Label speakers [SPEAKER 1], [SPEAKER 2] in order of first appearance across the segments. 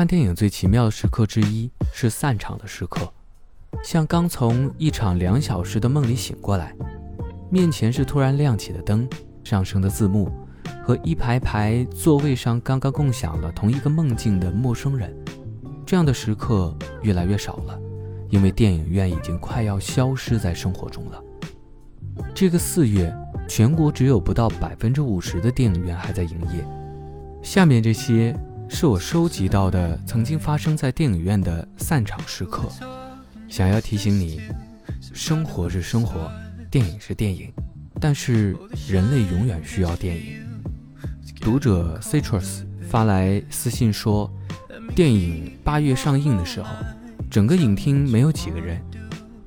[SPEAKER 1] 看电影最奇妙的时刻之一是散场的时刻，像刚从一场两小时的梦里醒过来，面前是突然亮起的灯、上升的字幕和一排排座位上刚刚共享了同一个梦境的陌生人。这样的时刻越来越少了，因为电影院已经快要消失在生活中了。这个四月，全国只有不到百分之五十的电影院还在营业。下面这些。是我收集到的曾经发生在电影院的散场时刻，想要提醒你：生活是生活，电影是电影，但是人类永远需要电影。读者 Citrus 发来私信说，电影八月上映的时候，整个影厅没有几个人。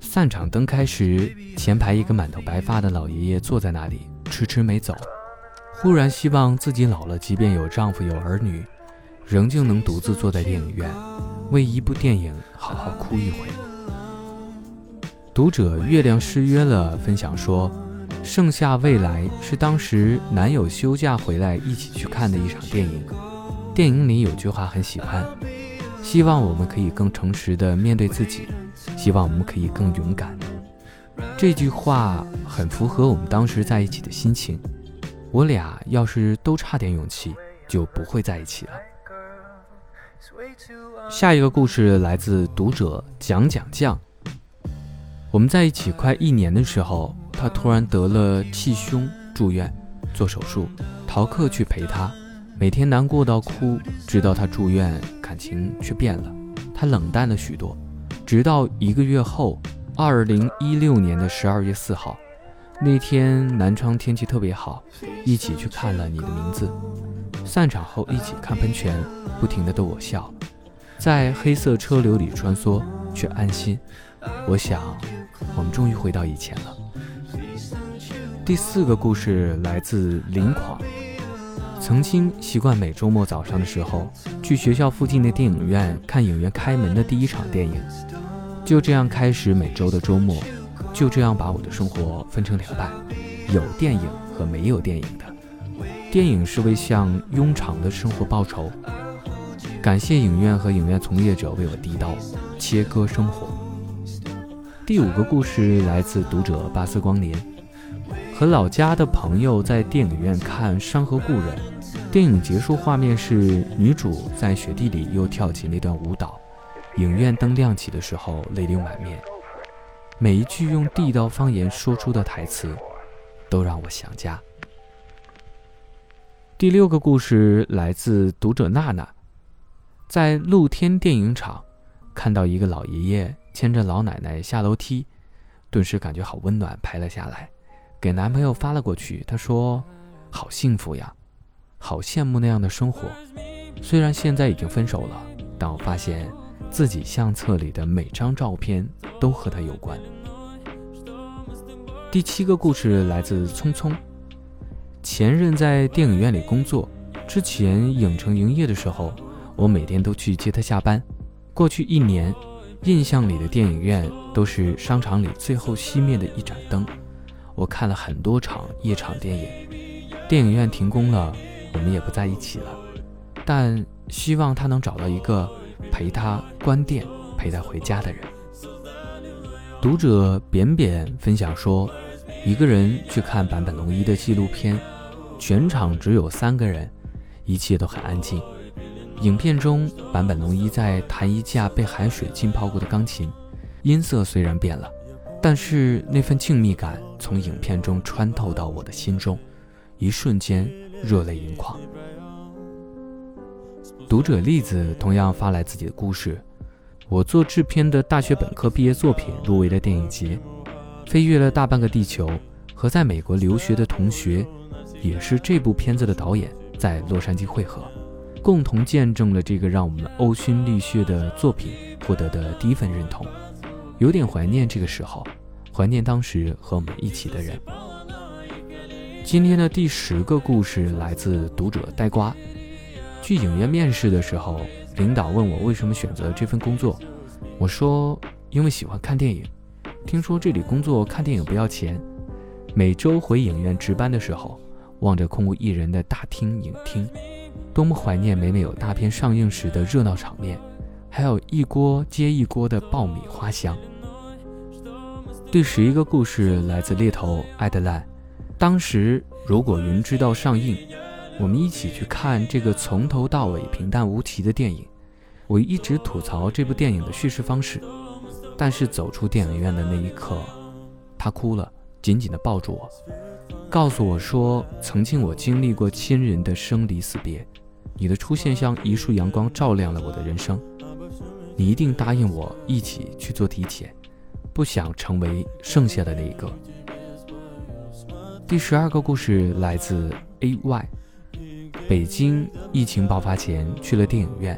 [SPEAKER 1] 散场灯开时，前排一个满头白发的老爷爷坐在那里，迟迟没走。忽然希望自己老了，即便有丈夫有儿女。仍旧能独自坐在电影院，为一部电影好好哭一回。读者月亮失约了分享说，《盛夏未来》是当时男友休假回来一起去看的一场电影。电影里有句话很喜欢，希望我们可以更诚实的面对自己，希望我们可以更勇敢。这句话很符合我们当时在一起的心情。我俩要是都差点勇气，就不会在一起了。下一个故事来自读者讲讲酱。我们在一起快一年的时候，他突然得了气胸，住院做手术。逃课去陪他，每天难过到哭。直到他住院，感情却变了，他冷淡了许多。直到一个月后，二零一六年的十二月四号，那天南昌天气特别好，一起去看了《你的名字》。散场后一起看喷泉，不停地逗我笑，在黑色车流里穿梭却安心。我想，我们终于回到以前了。第四个故事来自林狂。曾经习惯每周末早上的时候去学校附近的电影院看影院开门的第一场电影，就这样开始每周的周末，就这样把我的生活分成两半，有电影和没有电影的。电影是为向庸常的生活报仇，感谢影院和影院从业者为我递刀，切割生活。第五个故事来自读者巴斯光年，和老家的朋友在电影院看《山河故人》，电影结束画面是女主在雪地里又跳起那段舞蹈，影院灯亮起的时候泪流满面，每一句用地道方言说出的台词，都让我想家。第六个故事来自读者娜娜，在露天电影场看到一个老爷爷牵着老奶奶下楼梯，顿时感觉好温暖，拍了下来，给男朋友发了过去。他说：“好幸福呀，好羡慕那样的生活。虽然现在已经分手了，但我发现自己相册里的每张照片都和他有关。”第七个故事来自匆匆。前任在电影院里工作，之前影城营业的时候，我每天都去接他下班。过去一年，印象里的电影院都是商场里最后熄灭的一盏灯。我看了很多场夜场电影，电影院停工了，我们也不在一起了。但希望他能找到一个陪他关店、陪他回家的人。读者扁扁分享说，一个人去看坂本龙一的纪录片。全场只有三个人，一切都很安静。影片中，坂本龙一在弹一架被海水浸泡过的钢琴，音色虽然变了，但是那份静谧感从影片中穿透到我的心中，一瞬间热泪盈眶。读者栗子同样发来自己的故事：我做制片的大学本科毕业作品入围了电影节，飞越了大半个地球，和在美国留学的同学。也是这部片子的导演在洛杉矶汇合，共同见证了这个让我们呕心沥血的作品获得的第一份认同，有点怀念这个时候，怀念当时和我们一起的人。今天的第十个故事来自读者呆瓜。去影院面试的时候，领导问我为什么选择这份工作，我说因为喜欢看电影，听说这里工作看电影不要钱，每周回影院值班的时候。望着空无一人的大厅影厅，多么怀念每每有大片上映时的热闹场面，还有一锅接一锅的爆米花香。第十一个故事来自猎头艾德兰。当时如果云知道上映，我们一起去看这个从头到尾平淡无奇的电影。我一直吐槽这部电影的叙事方式，但是走出电影院的那一刻，他哭了，紧紧地抱住我，告诉我说：“曾经我经历过亲人的生离死别，你的出现像一束阳光，照亮了我的人生。你一定答应我一起去做体检，不想成为剩下的那一个。”第十二个故事来自 A Y，北京疫情爆发前去了电影院。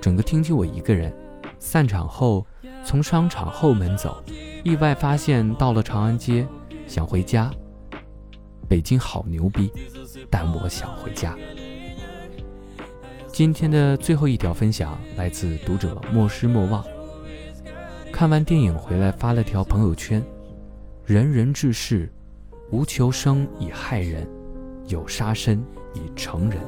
[SPEAKER 1] 整个厅就我一个人，散场后从商场后门走，意外发现到了长安街，想回家。北京好牛逼，但我想回家。今天的最后一条分享来自读者莫失莫忘。看完电影回来发了条朋友圈：人人志士，无求生以害人，有杀身以成仁。